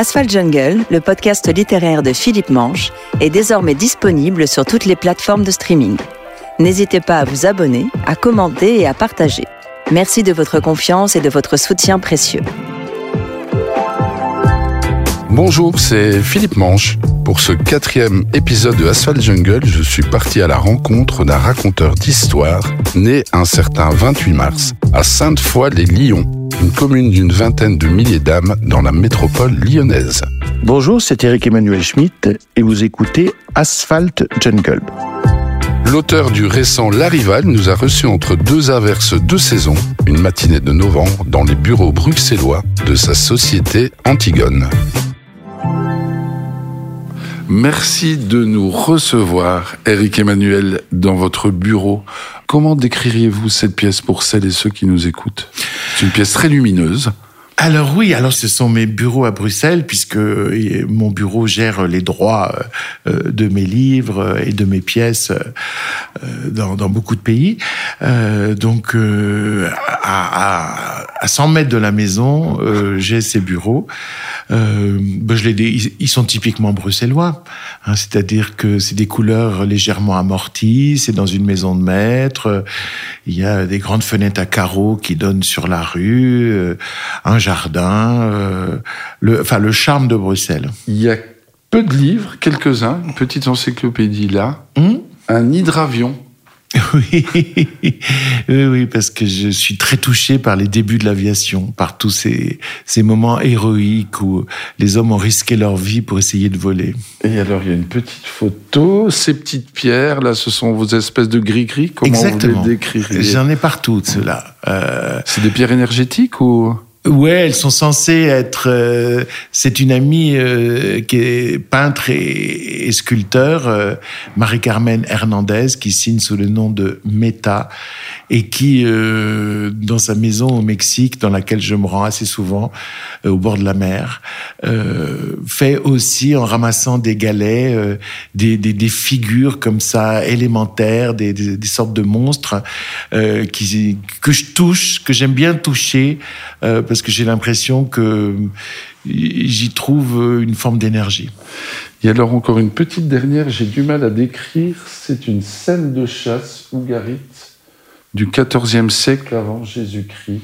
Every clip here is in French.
Asphalt Jungle, le podcast littéraire de Philippe Manche, est désormais disponible sur toutes les plateformes de streaming. N'hésitez pas à vous abonner, à commenter et à partager. Merci de votre confiance et de votre soutien précieux. Bonjour, c'est Philippe Manche. Pour ce quatrième épisode de Asphalt Jungle, je suis parti à la rencontre d'un raconteur d'histoire né un certain 28 mars à Sainte-Foy-les-Lyons, une commune d'une vingtaine de milliers d'âmes dans la métropole lyonnaise. Bonjour, c'est Eric Emmanuel Schmitt et vous écoutez Asphalt Jungle. L'auteur du récent L'Arrival nous a reçus entre deux averses de saison, une matinée de novembre, dans les bureaux bruxellois de sa société Antigone. Merci de nous recevoir, Eric Emmanuel, dans votre bureau. Comment décririez-vous cette pièce pour celles et ceux qui nous écoutent? C'est une pièce très lumineuse. Alors oui, alors ce sont mes bureaux à Bruxelles puisque euh, mon bureau gère les droits euh, de mes livres et de mes pièces euh, dans, dans beaucoup de pays. Donc à, à, 100 mètres de la maison, j'ai ces bureaux. Ben je les, ils sont typiquement bruxellois, hein, c'est-à-dire que c'est des couleurs légèrement amorties, c'est dans une maison de maître, il y a des grandes fenêtres à carreaux qui donnent sur la rue, un jardin, euh, le, enfin le charme de Bruxelles. Il y a peu de livres, quelques-uns, une petite encyclopédie là, hmm un hydravion. Oui, oui, oui, parce que je suis très touché par les débuts de l'aviation, par tous ces, ces moments héroïques où les hommes ont risqué leur vie pour essayer de voler. Et alors, il y a une petite photo, ces petites pierres, là, ce sont vos espèces de gris-gris, comment Exactement. vous les décririez? J'en ai partout de ceux-là. Euh... C'est des pierres énergétiques ou? Ouais, elles sont censées être. Euh, c'est une amie euh, qui est peintre et, sculpteur, euh, Marie-Carmen Hernandez, qui signe sous le nom de Meta et qui, dans sa maison au Mexique, dans laquelle je me rends assez souvent, au bord de la mer, fait aussi, en ramassant des galets, des, figures comme ça élémentaires, des, sortes de monstres que je touche, que j'aime bien toucher parce que j'ai l'impression que j'y trouve une forme d'énergie. Et alors encore une petite dernière, j'ai du mal à décrire, c'est une scène de chasse ougarite du XIVe siècle avant Jésus-Christ.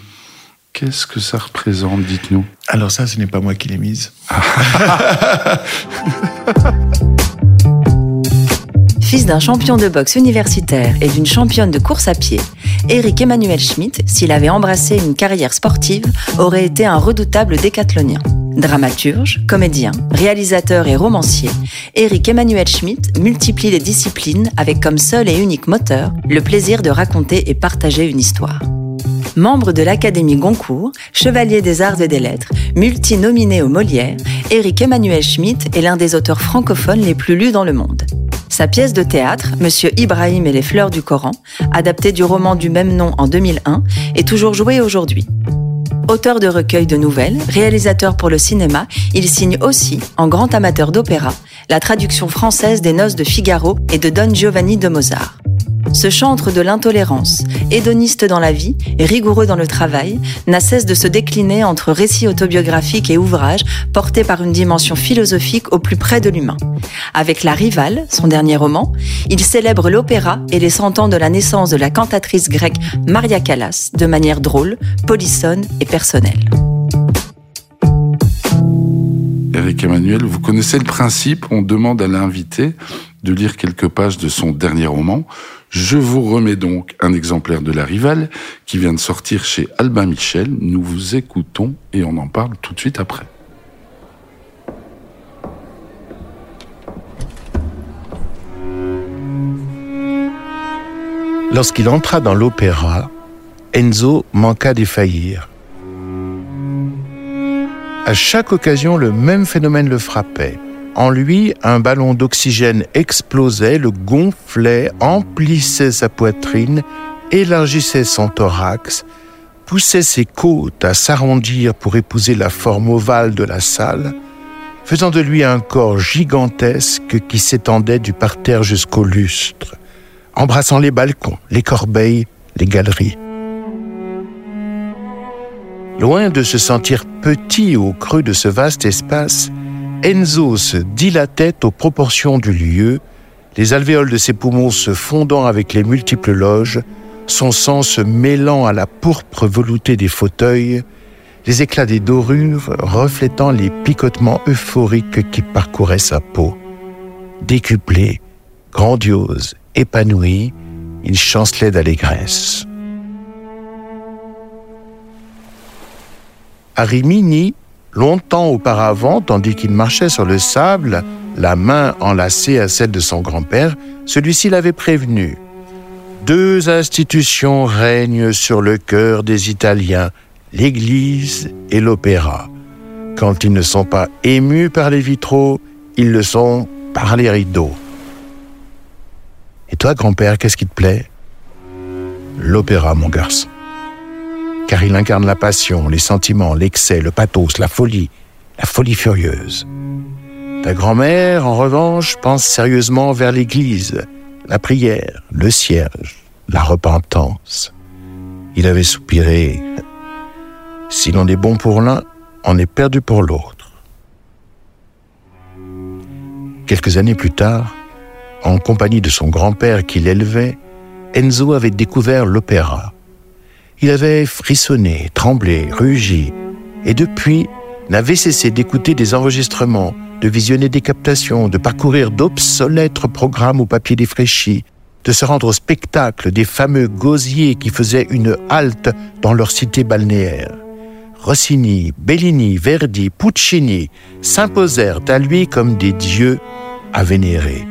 Qu'est-ce que ça représente, dites-nous? Alors ça, ce n'est pas moi qui l'ai mise. Fils d'un champion de boxe universitaire et d'une championne de course à pied, Eric Emmanuel Schmitt, s'il avait embrassé une carrière sportive, aurait été un redoutable décathlonien. Dramaturge, comédien, réalisateur et romancier, Eric Emmanuel Schmitt multiplie les disciplines avec comme seul et unique moteur le plaisir de raconter et partager une histoire. Membre de l'Académie Goncourt, chevalier des arts et des lettres, multi-nominé au Molière, Eric Emmanuel Schmitt est l'un des auteurs francophones les plus lus dans le monde. Sa pièce de théâtre, Monsieur Ibrahim et les fleurs du Coran, adaptée du roman du même nom en 2001, est toujours jouée aujourd'hui. Auteur de recueils de nouvelles, réalisateur pour le cinéma, il signe aussi, en grand amateur d'opéra, la traduction française des Noces de Figaro et de Don Giovanni de Mozart. Ce chantre de l'intolérance, hédoniste dans la vie rigoureux dans le travail, n'a cesse de se décliner entre récits autobiographiques et ouvrages portés par une dimension philosophique au plus près de l'humain. Avec La Rivale, son dernier roman, il célèbre l'opéra et les cent ans de la naissance de la cantatrice grecque Maria Callas de manière drôle, polissonne et personnelle. Eric Emmanuel, vous connaissez le principe, on demande à l'invité de lire quelques pages de son dernier roman. Je vous remets donc un exemplaire de La Rivale qui vient de sortir chez Albin Michel. Nous vous écoutons et on en parle tout de suite après. Lorsqu'il entra dans l'opéra, Enzo manqua d'y faillir. À chaque occasion, le même phénomène le frappait. En lui, un ballon d'oxygène explosait, le gonflait, emplissait sa poitrine, élargissait son thorax, poussait ses côtes à s'arrondir pour épouser la forme ovale de la salle, faisant de lui un corps gigantesque qui s'étendait du parterre jusqu'au lustre, embrassant les balcons, les corbeilles, les galeries. Loin de se sentir petit au creux de ce vaste espace, Enzo se dilatait aux proportions du lieu, les alvéoles de ses poumons se fondant avec les multiples loges, son sang se mêlant à la pourpre veloutée des fauteuils, les éclats des dorures reflétant les picotements euphoriques qui parcouraient sa peau. Décuplé, grandiose, épanoui, il chancelait d'allégresse. À Rimini, longtemps auparavant, tandis qu'il marchait sur le sable, la main enlacée à celle de son grand-père, celui-ci l'avait prévenu. Deux institutions règnent sur le cœur des Italiens, l'Église et l'opéra. Quand ils ne sont pas émus par les vitraux, ils le sont par les rideaux. Et toi, grand-père, qu'est-ce qui te plaît? L'opéra, mon garçon. Car il incarne la passion, les sentiments, l'excès, le pathos, la folie, la folie furieuse. Ta grand-mère, en revanche, pense sérieusement vers l'Église, la prière, le cierge, la repentance. Il avait soupiré si l'on est bon pour l'un, on est perdu pour l'autre. Quelques années plus tard, en compagnie de son grand-père qui l'élevait, Enzo avait découvert l'opéra. Il avait frissonné, tremblé, rugi, et depuis n'avait cessé d'écouter des enregistrements, de visionner des captations, de parcourir d'obsolètes programmes au papier défraîchi, de se rendre au spectacle des fameux gosiers qui faisaient une halte dans leur cité balnéaire. Rossini, Bellini, Verdi, Puccini s'imposèrent à lui comme des dieux à vénérer.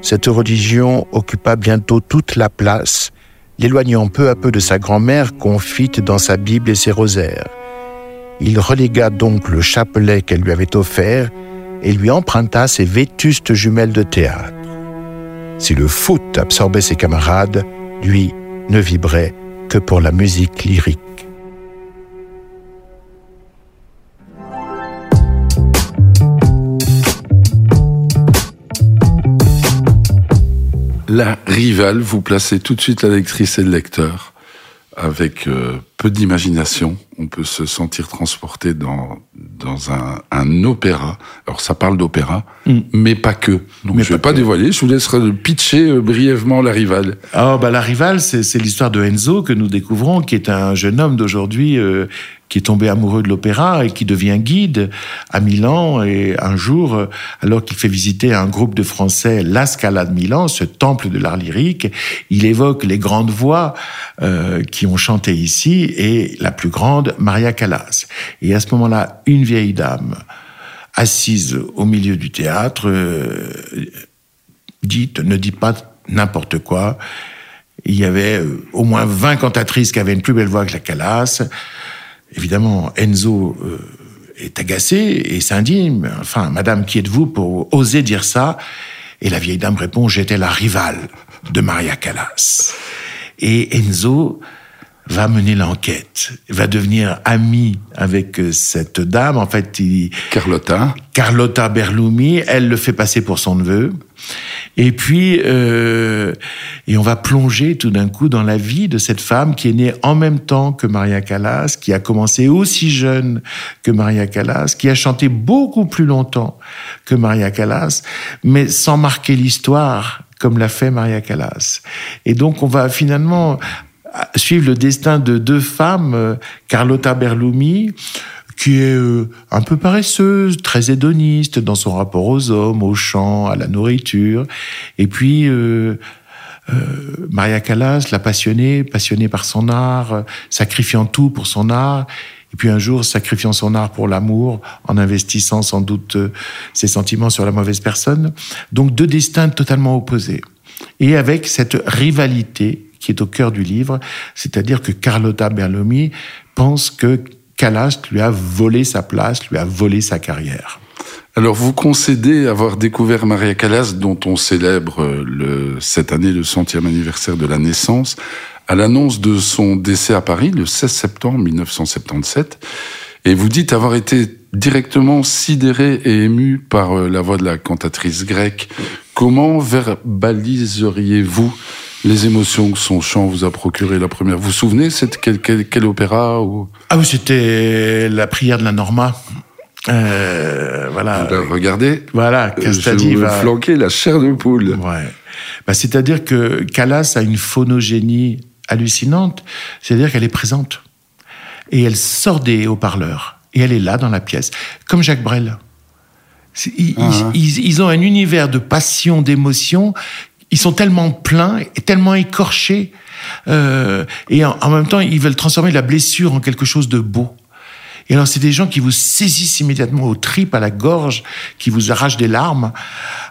Cette religion occupa bientôt toute la place, l'éloignant peu à peu de sa grand-mère confite dans sa Bible et ses rosaires. Il relégua donc le chapelet qu'elle lui avait offert et lui emprunta ses vétustes jumelles de théâtre. Si le foot absorbait ses camarades, lui ne vibrait que pour la musique lyrique. La rivale, vous placez tout de suite la lectrice et le lecteur avec euh, peu d'imagination. On peut se sentir transporté dans dans un, un opéra. Alors ça parle d'opéra, mm. mais pas que. Donc je vais pas, dévoiler. Je vous laisserai pitcher euh, brièvement la rivale. Ah bah la rivale, c'est l'histoire de Enzo que nous découvrons, qui est un jeune homme d'aujourd'hui euh, qui est tombé amoureux de l'opéra et qui devient guide à Milan. Et un jour, alors qu'il fait visiter un groupe de Français La Scala de Milan, ce temple de l'art lyrique, il évoque les grandes voix euh, qui ont chanté ici et la plus grande, Maria Callas. Et à ce moment-là, une vieille dame assise au milieu du théâtre euh, dit, ne dit pas n'importe quoi. Il y avait euh, au moins 20 cantatrices qui avaient une plus belle voix que la Callas. Évidemment, Enzo euh, est agacé et s'indigne. Enfin, Madame, qui êtes-vous pour oser dire ça? Et la vieille dame répond, j'étais la rivale de Maria Callas. Et Enzo va mener l'enquête, va devenir ami avec euh, cette dame. En fait, il... Carlotta. Carlotta Berlumi, elle le fait passer pour son neveu. Et puis, euh, et on va plonger tout d'un coup dans la vie de cette femme qui est née en même temps que Maria Callas, qui a commencé aussi jeune que Maria Callas, qui a chanté beaucoup plus longtemps que Maria Callas, mais sans marquer l'histoire comme l'a fait Maria Callas. Et donc, on va finalement suivre le destin de deux femmes, euh, Carlotta Berlumi, qui est euh, un peu paresseuse, très hédoniste dans son rapport aux hommes, aux chants, à la nourriture. Et puis euh, euh, Maria Callas, la passionnée, passionnée par son art, sacrifiant tout pour son art. Et puis un jour, sacrifiant son art pour l'amour, en investissant sans doute ses sentiments sur la mauvaise personne. Donc deux destins totalement opposés. Et avec cette rivalité qui est au cœur du livre, c'est-à-dire que Carlotta Berlomi pense que Callas lui a volé sa place, lui a volé sa carrière. Alors, vous concédez avoir découvert Maria Callas, dont on célèbre le, cette année le centième anniversaire de la naissance, à l'annonce de son décès à Paris le 16 septembre 1977. Et vous dites avoir été directement sidéré et ému par euh, la voix de la cantatrice grecque. Comment verbaliseriez-vous les émotions que son chant vous a procuré la première. Vous vous souvenez, c'est quel, quel, quel, opéra ou... Ah oui, c'était la prière de la Norma. Euh, voilà. regardez. Voilà, Castadi va flanquer la chair de poule. Ouais. Bah, c'est-à-dire que Callas a une phonogénie hallucinante, c'est-à-dire qu'elle est présente et elle sort des haut-parleurs et elle est là dans la pièce, comme Jacques Brel. Ils, ah, hein. ils, ils, ont un univers de passion, d'émotion. Ils sont tellement pleins et tellement écorchés. Euh, et en, même temps, ils veulent transformer la blessure en quelque chose de beau. Et alors, c'est des gens qui vous saisissent immédiatement aux tripes, à la gorge, qui vous arrachent des larmes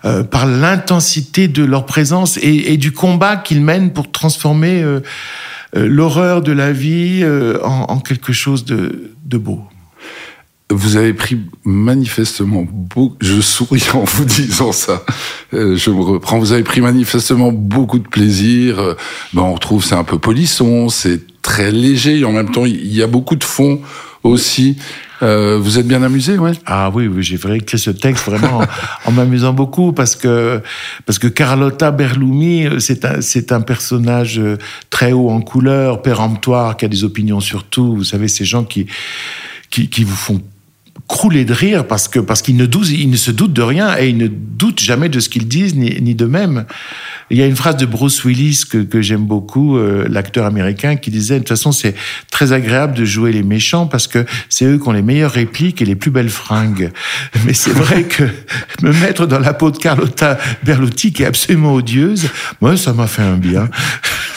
euh, par l'intensité de leur présence et, du combat qu'ils mènent pour transformer euh, euh l'horreur de la vie euh, en, en, quelque chose de, de beau. Vous avez pris manifestement beaucoup, je souris en vous disant ça, euh, je me reprends, vous avez pris manifestement beaucoup de plaisir, euh, ben on retrouve c'est un peu polisson, c'est très léger et en même temps il y a beaucoup de fond aussi. Euh, vous êtes bien amusé, ouais? Ah oui, oui j'ai écrit ce texte vraiment en, m'amusant beaucoup parce que parce que Carlotta Berlumi, c'est un c'est un personnage très haut en couleur, péremptoire, qui a des opinions sur tout. Vous savez, ces gens qui qui, qui vous font crouler de rire parce que parce qu'ils ne, ne se doutent de rien et ils ne doutent jamais de ce qu'ils disent ni, ni d'eux-mêmes. Il y a une phrase de Bruce Willis que, que j'aime beaucoup, euh, l'acteur américain, qui disait de toute façon c'est très agréable de jouer les méchants parce que c'est eux qui ont les meilleures répliques et les plus belles fringues. Mais c'est vrai que me mettre dans la peau de Carlotta Berluti qui est absolument odieuse, moi ça m'a fait un bien.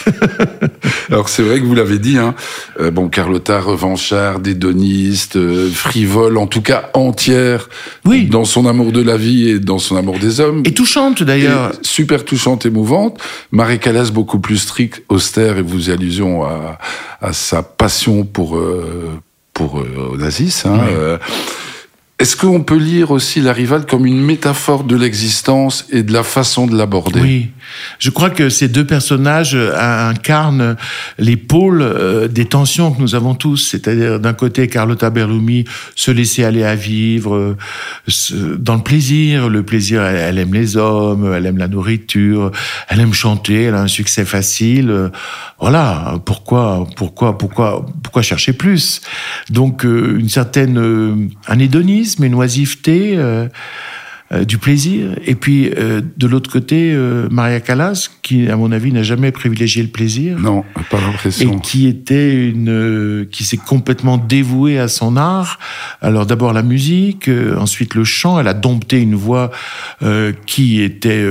Alors c'est vrai que vous l'avez dit, hein, euh, bon Carlotta revancharde, hédoniste, euh, frivole, en tout cas entière, oui. dans son amour de la vie et dans son amour des hommes. Et touchante d'ailleurs. Super touchante, émouvante. Marie Callas beaucoup plus stricte, austère, et vous y allusion à, à sa passion pour euh, pour euh, Onassis. Hein, oui. Est-ce qu'on peut lire aussi la rivale comme une métaphore de l'existence et de la façon de l'aborder? Oui, je crois que ces deux personnages euh, incarnent les pôles euh, des tensions que nous avons tous. C'est-à-dire d'un côté Carlotta Berlumi, se laisser aller à vivre euh, dans le plaisir. Le plaisir, elle aime les hommes, elle aime la nourriture, elle aime chanter, elle a un succès facile. Voilà, pourquoi, pourquoi, pourquoi, pourquoi chercher plus? Donc une certaine un mais une oisiveté, euh, euh, du plaisir. Et puis, euh, de l'autre côté, Maria Callas, qui, à mon avis, n'a jamais privilégié le plaisir. Non, pas l'impression. Et qui était une, qui s'est complètement dévouée à son art. Alors, d'abord la musique, ensuite le chant. Elle a dompté une voix qui était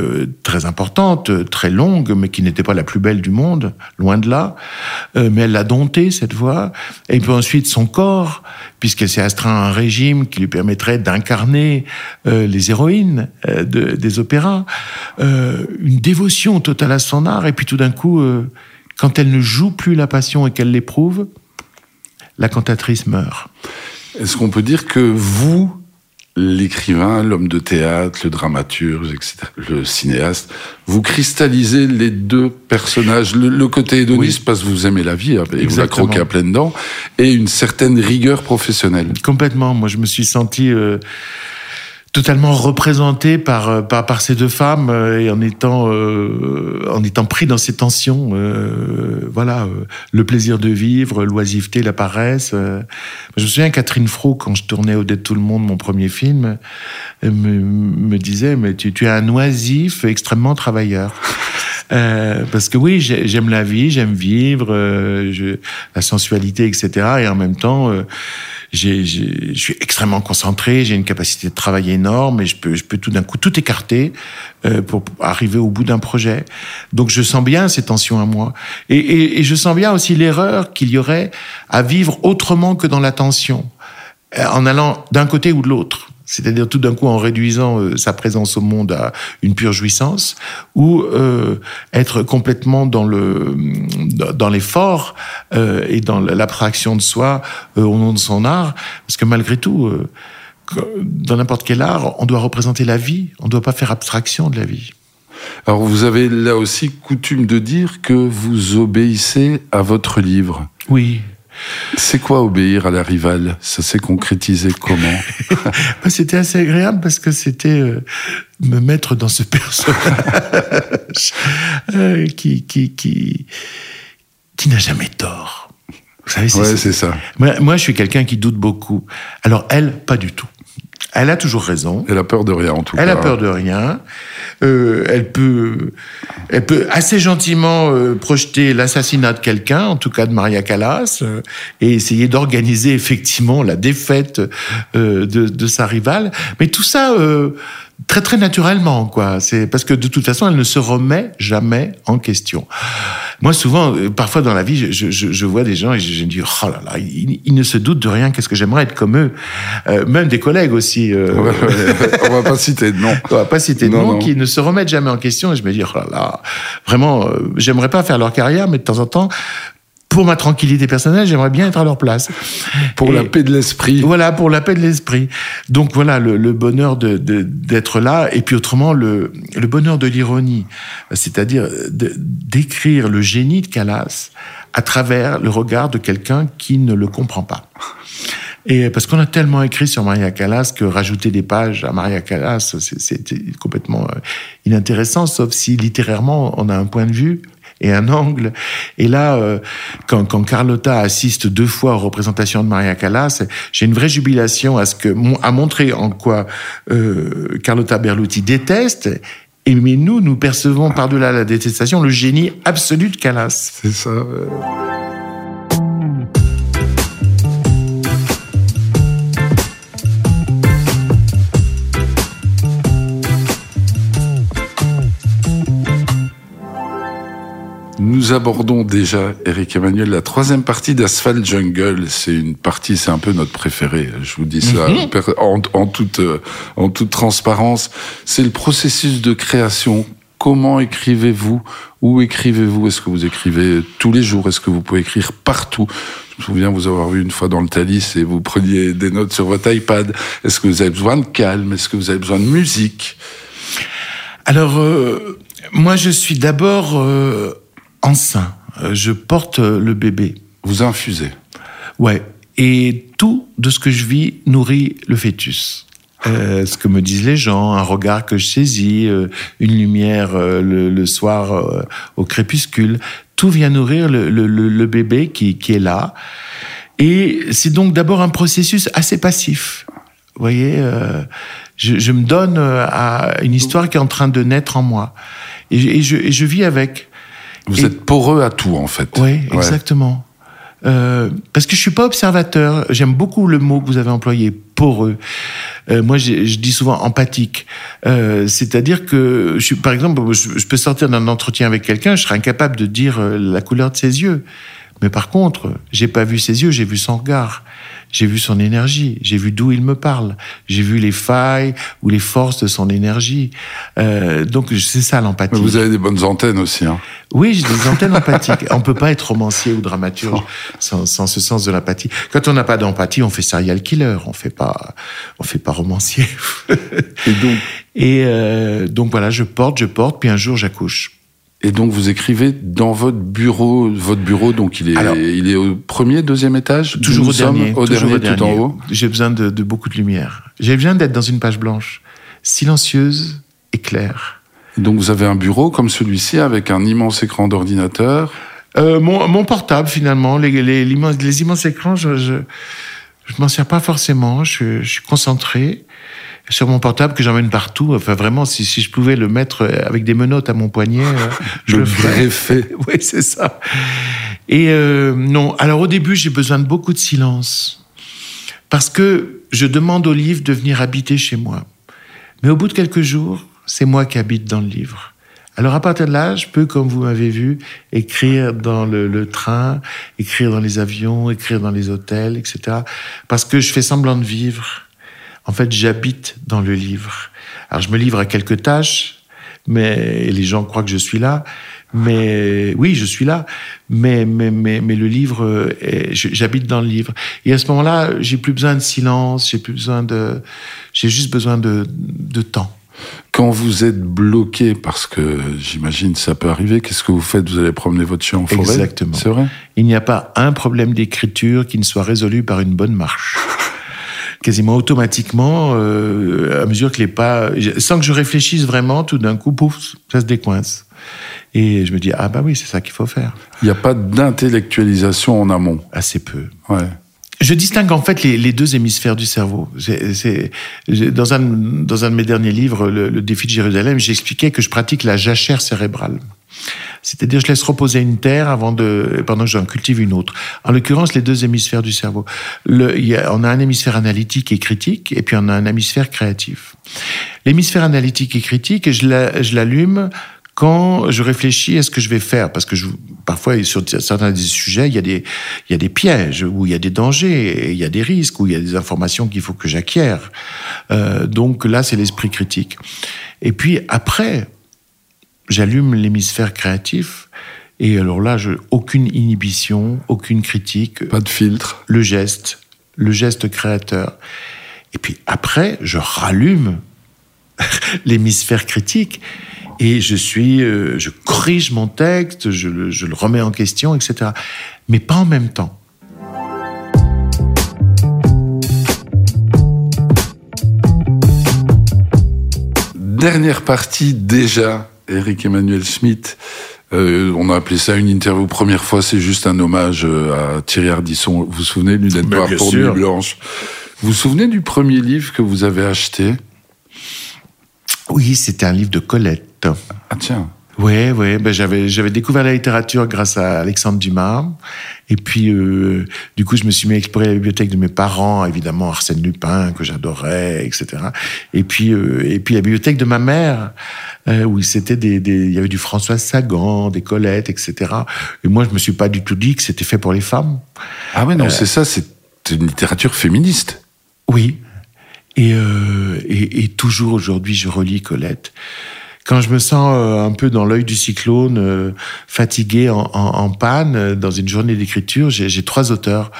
très importante, très longue, mais qui n'était pas la plus belle du monde, loin de là. mais elle l'a dompté, cette voix. Et puis ensuite, son corps, puisqu'elle s'est astreint à un régime qui lui permettrait d'incarner les héros héroïne euh, de, des opéras, euh, une dévotion totale à son art, et puis tout d'un coup, euh, quand elle ne joue plus la passion et qu'elle l'éprouve, la cantatrice meurt. Est-ce qu'on peut dire que vous, l'écrivain, l'homme de théâtre, le dramaturge, etc., le cinéaste, vous cristallisez les deux personnages, le, le côté hédoniste oui. parce que vous aimez la vie hein, et vous la croquez à pleines dents, et une certaine rigueur professionnelle. Complètement. Moi, je me suis senti euh, totalement représenté par, euh, par, par ces deux femmes euh, et en étant, euh, en étant pris dans ces tensions. Euh, voilà, euh, le plaisir de vivre, l'oisiveté, la paresse. Euh. Je me souviens, Catherine Fro, quand je tournais au de tout le monde, mon premier film, me, me disait, mais tu, tu es un oisif extrêmement travailleur. Euh, parce que oui, j'aime la vie, j'aime vivre, euh, je, la sensualité, etc. Et en même temps, euh, je suis extrêmement concentré, j'ai une capacité de travail énorme et je peux, peux tout d'un coup tout écarter euh, pour arriver au bout d'un projet. Donc je sens bien ces tensions à moi. Et, et, et je sens bien aussi l'erreur qu'il y aurait à vivre autrement que dans la tension, euh, en allant d'un côté ou de l'autre c'est-à-dire tout d'un coup en réduisant euh, sa présence au monde à une pure jouissance, ou euh, être complètement dans le dans l'effort euh, et dans l'abstraction de soi au nom de son art, parce que malgré tout, dans n'importe quel art, on doit représenter la vie, on ne doit pas faire abstraction de la vie. Alors vous avez là aussi coutume de dire que vous obéissez à votre livre. Oui. C'est quoi obéir à la rivale? Ça s'est concrétisé comment? C'était assez agréable parce que c'était euh, me mettre dans ce personnage euh, qui, qui, qui, qui n'a jamais tort. Vous savez, c'est ça. Moi, moi, je suis quelqu'un qui doute beaucoup. Alors, elle, pas du tout. Elle a toujours raison. Elle a peur de rien, en tout elle cas. Elle a peur de rien. Euh, elle peut, elle peut assez gentiment euh, projeter l'assassinat de quelqu'un, en tout cas de Maria Callas, euh, et essayer d'organiser effectivement la défaite de, de, sa rivale. Mais tout ça très très naturellement, quoi. C'est parce que de toute façon, elle ne se remet jamais en question. Moi, souvent, parfois dans la vie, je, je, je vois des gens et je, je, me dis, oh là là, ils, ils, ne se doutent de rien. Qu'est-ce que j'aimerais être comme eux. Même des collègues aussi. Euh, on va pas citer de nom. On va pas citer de nom, qui ne se remettent jamais en question. Et je me dis, oh là là, vraiment, euh, j'aimerais pas faire leur carrière, mais de temps en temps, pour ma tranquillité personnelle, j'aimerais bien être à leur place. Pour et la paix de l'esprit. Voilà, pour la paix de l'esprit. Donc voilà, le, le bonheur de, d'être là, et puis autrement, le, le bonheur de l'ironie, c'est-à-dire d'écrire le génie de Calas à travers le regard de quelqu'un qui ne le comprend pas. Et parce qu'on a tellement écrit sur Maria Callas que rajouter des pages à Maria Callas, c'est complètement euh, inintéressant, sauf si littérairement on a un point de vue et un angle. Et là, euh, quand, quand, Carlotta assiste deux fois aux représentations de Maria Callas, j'ai une vraie jubilation à ce que à montrer en quoi euh, Carlotta Berluti déteste. Et mais nous, nous percevons par-delà la détestation le génie absolu de Callas. C'est ça. Nous abordons déjà, Eric Emmanuel, la troisième partie d'Asphalt Jungle. C'est une partie, c'est un peu notre préféré. Je vous dis ça mm -hmm. en, en, toute, en toute transparence. C'est le processus de création. Comment écrivez-vous? Où écrivez-vous? Est-ce que vous écrivez tous les jours? Est-ce que vous pouvez écrire partout? Je me souviens vous avoir vu une fois dans le Thalys et vous preniez des notes sur votre iPad. Est-ce que vous avez besoin de calme? Est-ce que vous avez besoin de musique? Alors, euh, moi, je suis d'abord euh, enceint. Je porte le bébé. Vous infusez Ouais. Et tout de ce que je vis nourrit le fœtus. Euh, ce que me disent les gens, un regard que je saisis, euh, une lumière euh, le, le, soir au crépuscule, tout vient nourrir le, le, le bébé qui, qui, est là. Et c'est donc d'abord un processus assez passif. Vous voyez, je, je, me donne à une histoire qui est en train de naître en moi. Et, et, je, et je, vis avec. Vous et, êtes poreux à tout, en fait. Oui, ouais. exactement. Euh, parce que je suis pas observateur. J'aime beaucoup le mot que vous avez employé, poreux. Euh, moi, je, dis souvent empathique. Euh, C'est-à-dire que, je suis, par exemple, je, je peux sortir d'un entretien avec quelqu'un, je serais incapable de dire la couleur de ses yeux. Mais par contre, j'ai pas vu ses yeux, j'ai vu son regard. J'ai vu son énergie, j'ai vu d'où il me parle, j'ai vu les failles ou les forces de son énergie. Euh, donc c'est ça l'empathie. Vous avez des bonnes antennes aussi. Hein. Oui, j'ai des antennes empathiques. On peut pas être romancier ou dramaturge sans, sans ce sens de l'empathie. Quand on n'a pas d'empathie, on fait serial killer. On fait pas, on fait pas romancier. Et donc, et euh, donc voilà, je porte, je porte, puis un jour j'accouche. Et donc vous écrivez dans votre bureau, votre bureau, donc il est, Alors, il est au premier, deuxième étage. Toujours au dernier, au toujours dernier, au tout en haut. J'ai besoin de, de, beaucoup de lumière. J'ai besoin d'être dans une page blanche, silencieuse et claire. Donc vous avez un bureau comme celui-ci avec un immense écran d'ordinateur. Euh, mon, mon, portable finalement, les, les, les, immenses, les immenses écrans, je, je, je m'en sers pas forcément. Je, je suis concentré sur mon portable que j'emmène partout. Enfin, vraiment, si, si, je pouvais le mettre avec des menottes à mon poignet, euh, je le ferais. fait. oui, c'est ça. Et euh, non, alors au début, j'ai besoin de beaucoup de silence. Parce que je demande au livre de venir habiter chez moi. Mais au bout de quelques jours, c'est moi qui habite dans le livre. Alors à partir de là, je peux, comme vous m'avez vu, écrire dans le, le, train, écrire dans les avions, écrire dans les hôtels, etc. Parce que je fais semblant de vivre. En fait, j'habite dans le livre. Alors, je me livre à quelques tâches, mais les gens croient que je suis là. Mais oui, je suis là. Mais, mais, mais, mais le livre, j'habite dans le livre. Et à ce moment-là, j'ai plus besoin de silence, j'ai plus besoin de, j'ai juste besoin de, de temps. Quand vous êtes bloqué, parce que j'imagine ça peut arriver, qu'est-ce que vous faites? Vous allez promener votre chien en forêt? Exactement. C'est vrai? Il n'y a pas un problème d'écriture qui ne soit résolu par une bonne marche. Quasiment automatiquement, euh, à mesure que les pas, sans que je réfléchisse vraiment, tout d'un coup, pouf, ça se décoince. Et je me dis, ah bah oui, c'est ça qu'il faut faire. Il n'y a pas d'intellectualisation en amont. Assez peu. Ouais. Je distingue en fait les, deux hémisphères du cerveau. Dans, un, de mes derniers livres, le, défi de Jérusalem, j'expliquais que je pratique la jachère cérébrale. C'est-à-dire, je laisse reposer une terre avant de, pendant que j'en cultive une autre. En l'occurrence, les deux hémisphères du cerveau. On a un hémisphère analytique et critique, et puis on a un hémisphère créatif. L'hémisphère analytique et critique, je l'allume la, quand je réfléchis à ce que je vais faire, parce que je, parfois sur certains des sujets, il y a des, il y a des pièges, où il y a des dangers, il y a des risques, où il y a des informations qu'il faut que j'acquière. Euh, donc là, c'est l'esprit critique. Et puis après, j'allume l'hémisphère créatif. Et alors là, je, aucune inhibition, aucune critique. Pas de filtre. Le geste, le geste créateur. Et puis après, je rallume l'hémisphère critique et je suis, euh, je corrige mon texte, je le, je le remets en question, etc. Mais pas en même temps. Dernière partie déjà Eric Emmanuel Schmitt. Euh, on a appelé ça une interview première fois, c'est juste un hommage euh, à Thierry Ardisson. Vous vous souvenez, Lunette Noire pour Nuit Blanche? Vous vous souvenez du premier livre que vous avez acheté? Oui, c'était un livre de Colette. Ah tiens oui, oui, ben j'avais j'avais découvert la littérature grâce à Alexandre Dumas, et puis euh, du coup je me suis mis à explorer la bibliothèque de mes parents, évidemment Arsène Lupin que j'adorais, etc. Et puis euh, et puis la bibliothèque de ma mère euh, où c'était des, des, il y avait du François Sagan, des Colette, etc. Et moi je me suis pas du tout dit que c'était fait pour les femmes. Ah ouais non, c'est ça, c'est une littérature féministe. Oui, et, et, et toujours aujourd'hui je relis Colette quand je me sens euh, un peu dans l'œil du cyclone, euh, fatigué, en, en, en, panne, euh, dans une journée d'écriture, j'ai trois auteurs.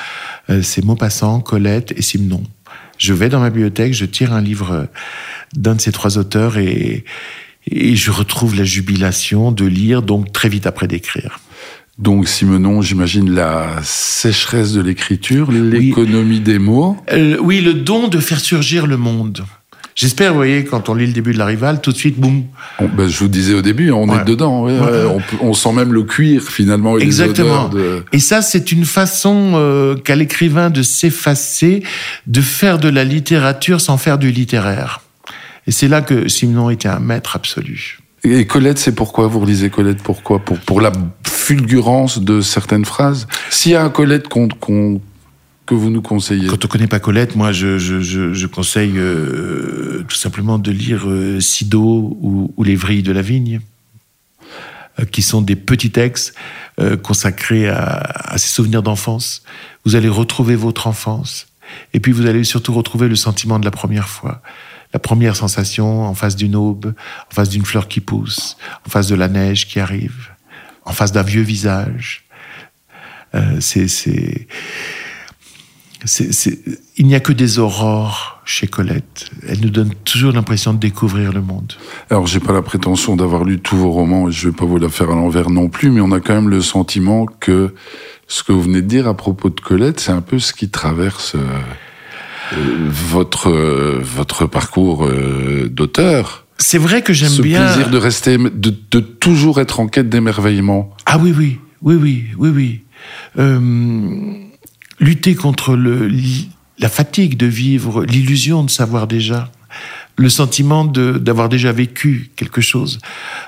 C'est Maupassant, Colette et Simon. Je vais dans ma bibliothèque, je tire un livre d'un de ces trois auteurs et, et je retrouve la jubilation de lire, donc très vite après d'écrire. Donc Simenon, j'imagine la sécheresse de l'écriture, l'économie oui. des mots. Euh, oui, le don de faire surgir le monde. J'espère, vous voyez, quand on lit le début de la rivale, tout de suite, boum. Ben, je vous disais au début, on ouais. est dedans. Ouais, ouais. On, on, sent même le cuir, finalement. Et Exactement. Les de... Et ça, c'est une façon euh, qu'a l'écrivain de s'effacer, de faire de la littérature sans faire du littéraire. Et c'est là que Simon était un maître absolu. Et Colette, c'est pourquoi vous relisez Colette Pourquoi? Pour, pour la fulgurance de certaines phrases? S'il y a un Colette qu'on qu que vous nous conseillez Quand on connaît pas Colette, moi, je, je, je, conseille euh, tout simplement de lire euh, Sido ou, Les Vrilles de la Vigne, euh, qui sont des petits textes euh, consacrés à, à ses souvenirs d'enfance. Vous allez retrouver votre enfance, et puis vous allez surtout retrouver le sentiment de la première fois. La première sensation en face d'une aube, en face d'une fleur qui pousse, en face de la neige qui arrive, en face d'un vieux visage. Euh, il n'y a que des aurores chez Colette. Elle nous donne toujours l'impression de découvrir le monde. Alors, j'ai pas la prétention d'avoir lu tous vos romans et je vais pas vous la faire à l'envers non plus, mais on a quand même le sentiment que ce que vous venez de dire à propos de Colette, c'est un peu ce qui traverse euh, votre euh, votre parcours euh, d'auteur. C'est vrai que j'aime bien. Ce plaisir de rester, de, de, toujours être en quête d'émerveillement. Ah oui, oui, oui, oui, oui, oui. Lutter contre le, la fatigue de vivre, l'illusion de savoir déjà, le sentiment d'avoir déjà vécu quelque chose,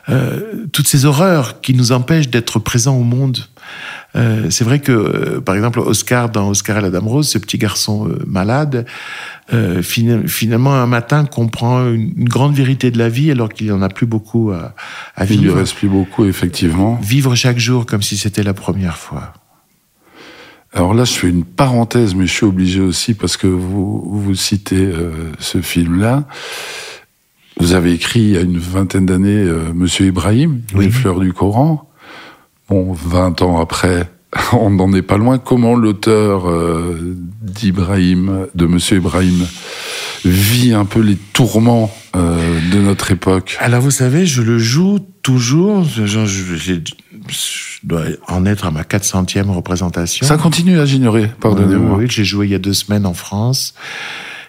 euh, toutes ces horreurs qui nous empêchent d'être présents au monde. Euh, c'est vrai que, euh, par exemple, Oscar, dans Oscar et la Dame Rose, ce petit garçon malade, finalement, un matin, comprend une, une, grande vérité de la vie alors qu'il n'y en a plus beaucoup à, à vivre. Il lui reste plus beaucoup, effectivement. Vivre chaque jour comme si c'était la première fois. Alors là, je fais une parenthèse, mais je suis obligé aussi parce que vous, vous citez euh, ce film-là. Vous avez écrit il y a une vingtaine d'années euh, Monsieur Ibrahim, oui. Les fleurs du Coran. Bon, 20 ans après, on n'en est pas loin. Comment l'auteur euh, d'Ibrahim, de Monsieur Ibrahim, vit un peu les tourments euh, de notre époque? Alors vous savez, je le joue toujours. Je, dois en être à ma 400e représentation. Ça continue à j'ignorais, pardonnez-moi. oui, j'ai joué il y a deux semaines en France.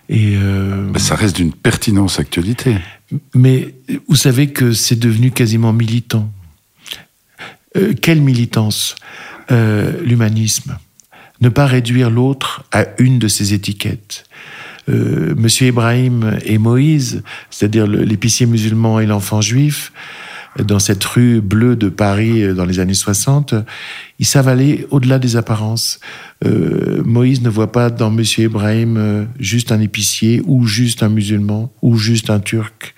Et euh, ça reste d'une pertinence actualité. Mais vous savez que c'est devenu quasiment militant. Euh, quelle militance euh, L'humanisme? Ne pas réduire l'autre à une de ses étiquettes. Monsieur Ibrahim et Moïse, c'est-à-dire l'épicier musulman et l'enfant juif, dans cette rue bleue de Paris euh, dans les années 60, ils savent aller au-delà des apparences. Euh, Moïse ne voit pas dans Monsieur Ibrahim euh, juste un épicier ou juste un musulman ou juste un turc.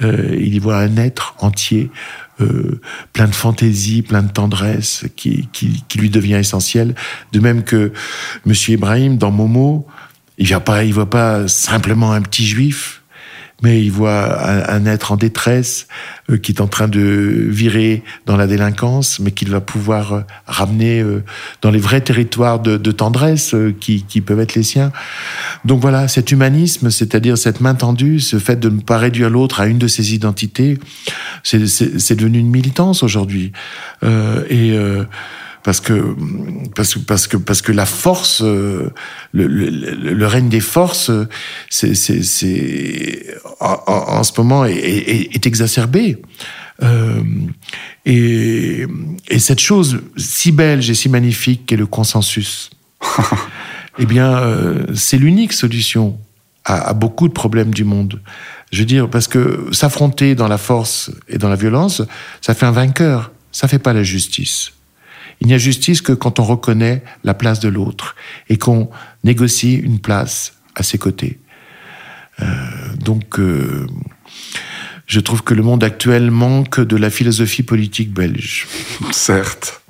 il y voit un être entier, plein de fantaisie, plein de tendresse, qui, qui, qui, lui devient essentiel. De même que Monsieur Ibrahim, dans Momo, il ne voit pas simplement un petit juif, mais il voit un, être en détresse euh, qui est en train de virer dans la délinquance, mais qu'il va pouvoir euh, ramener euh, dans les vrais territoires de, tendresse qui, qui, peuvent être les siens. Donc voilà, cet humanisme, c'est-à-dire cette main tendue, ce fait de ne pas réduire l'autre à une de ses identités, c'est devenu une militance aujourd'hui. et parce que parce que parce que parce que la force, euh, le, le, le règne des forces, c'est c'est en, en, ce moment est, est, est exacerbé. Euh, et, et cette chose si belge et si magnifique qu'est le consensus, eh bien, euh, c'est l'unique solution à, à, beaucoup de problèmes du monde. Je veux dire, parce que s'affronter dans la force et dans la violence, ça fait un vainqueur, ça fait pas la justice. Il n'y a justice que quand on reconnaît la place de l'autre et qu'on négocie une place à ses côtés. Euh, donc, euh, je trouve que le monde actuel manque de la philosophie politique belge. Certes.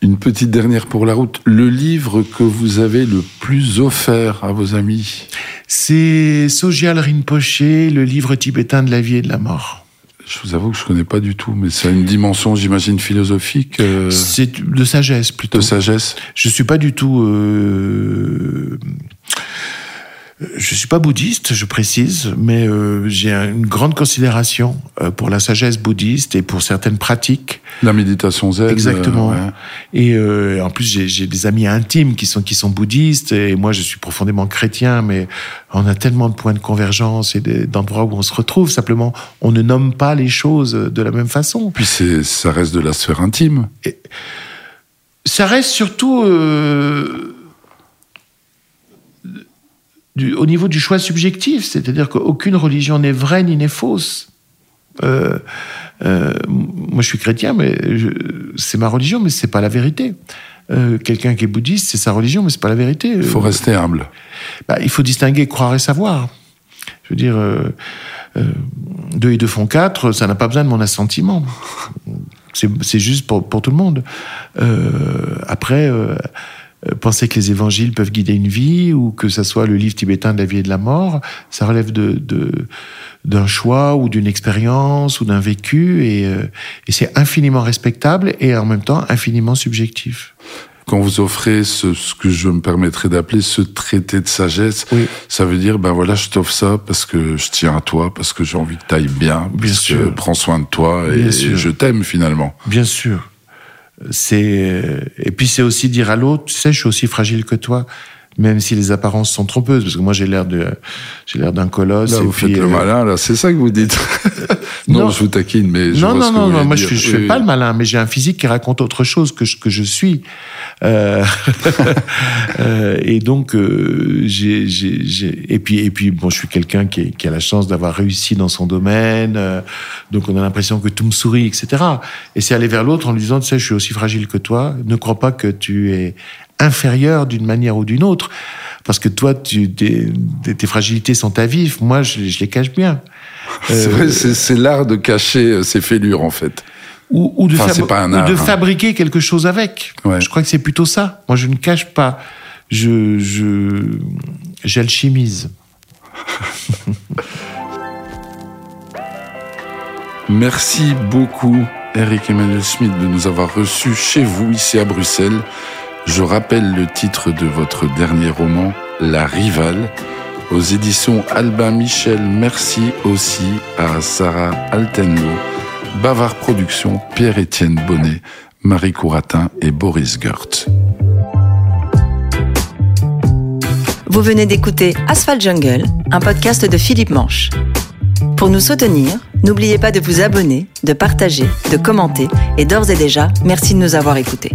Une petite dernière pour la route. Le livre que vous avez le plus offert à vos amis? C'est Sogyal Rinpoche, le livre tibétain de la vie et de la mort. Je vous avoue que je connais pas du tout, mais c'est une dimension, j'imagine, philosophique. Euh, c'est de sagesse plutôt. De sagesse. Je suis pas du tout euh, je suis pas bouddhiste, je précise, mais euh, j'ai une grande considération euh, pour la sagesse bouddhiste et pour certaines pratiques. La méditation zen. Exactement. Et euh, en plus, j'ai des amis intimes qui sont qui sont bouddhistes et moi, je suis profondément chrétien, mais on a tellement de points de convergence et d'endroits où on se retrouve. Simplement, on ne nomme pas les choses de la même façon. Puis ça reste de la sphère intime. Et ça reste surtout au niveau du choix subjectif, c'est-à-dire qu'aucune religion n'est vraie ni n'est fausse. Euh, euh, moi, je suis chrétien, mais c'est ma religion, mais c'est pas la vérité. Euh, quelqu'un qui est bouddhiste, c'est sa religion, mais c'est pas la vérité. Il faut rester humble. Bah, il faut distinguer croire et savoir. Je veux dire, deux et deux font quatre, ça n'a pas besoin de mon assentiment. C'est juste pour, pour, tout le monde. après penser que les évangiles peuvent guider une vie ou que ça soit le livre tibétain de la vie et de la mort, ça relève de, d'un choix ou d'une expérience ou d'un vécu et, euh, et c'est infiniment respectable et en même temps infiniment subjectif. Quand vous offrez ce, ce que je me permettrais d'appeler ce traité de sagesse, ça veut dire, ben voilà, je t'offre ça parce que je tiens à toi, parce que j'ai envie que tu ailles bien, bien sûr. prends soin de toi et je t'aime finalement. Bien sûr c'est et puis c'est aussi dire à l'autre, tu sais, je suis aussi fragile que toi, même si les apparences sont trompeuses, parce que moi j'ai l'air de j'ai l'air d'un colosse. Là, vous faites le euh, malin, là, c'est ça que vous dites. non, je vous taquine, mais je non, vois non, ce que non, moi je, je fais pas le malin, mais j'ai un physique qui raconte autre chose que je, que je suis. Euh, euh, et donc euh, j'ai, j'ai, et puis et puis bon, je suis quelqu'un qui, qui, a la chance d'avoir réussi dans son domaine, donc on a l'impression que tout me sourit, etc. Et c'est aller vers l'autre en lui disant, tu sais, je suis aussi fragile que toi. Ne crois pas que tu es inférieur d'une manière ou d'une autre, parce que toi, tu, tes, tes fragilités sont à vif. Moi, je, je les cache bien. C'est vrai, c'est l'art de cacher ses fêlures, en fait ou, de, de, fabriquer quelque chose avec. Je crois que c'est plutôt ça. Moi, je ne cache pas. Je, j'alchimise. Merci beaucoup, Eric Emmanuel Schmidt, de nous avoir reçus chez vous, ici à Bruxelles. Je rappelle le titre de votre dernier roman, La Rivale, aux éditions Albin Michel. Merci aussi à Sarah Altenlo Bavard Productions, Pierre-Étienne Bonnet, Marie Couratin et Boris Goertz. Vous venez d'écouter Asphalt Jungle, un podcast de Philippe Manche. Pour nous soutenir, n'oubliez pas de vous abonner, de partager, de commenter et d'ores et déjà, merci de nous avoir écoutés.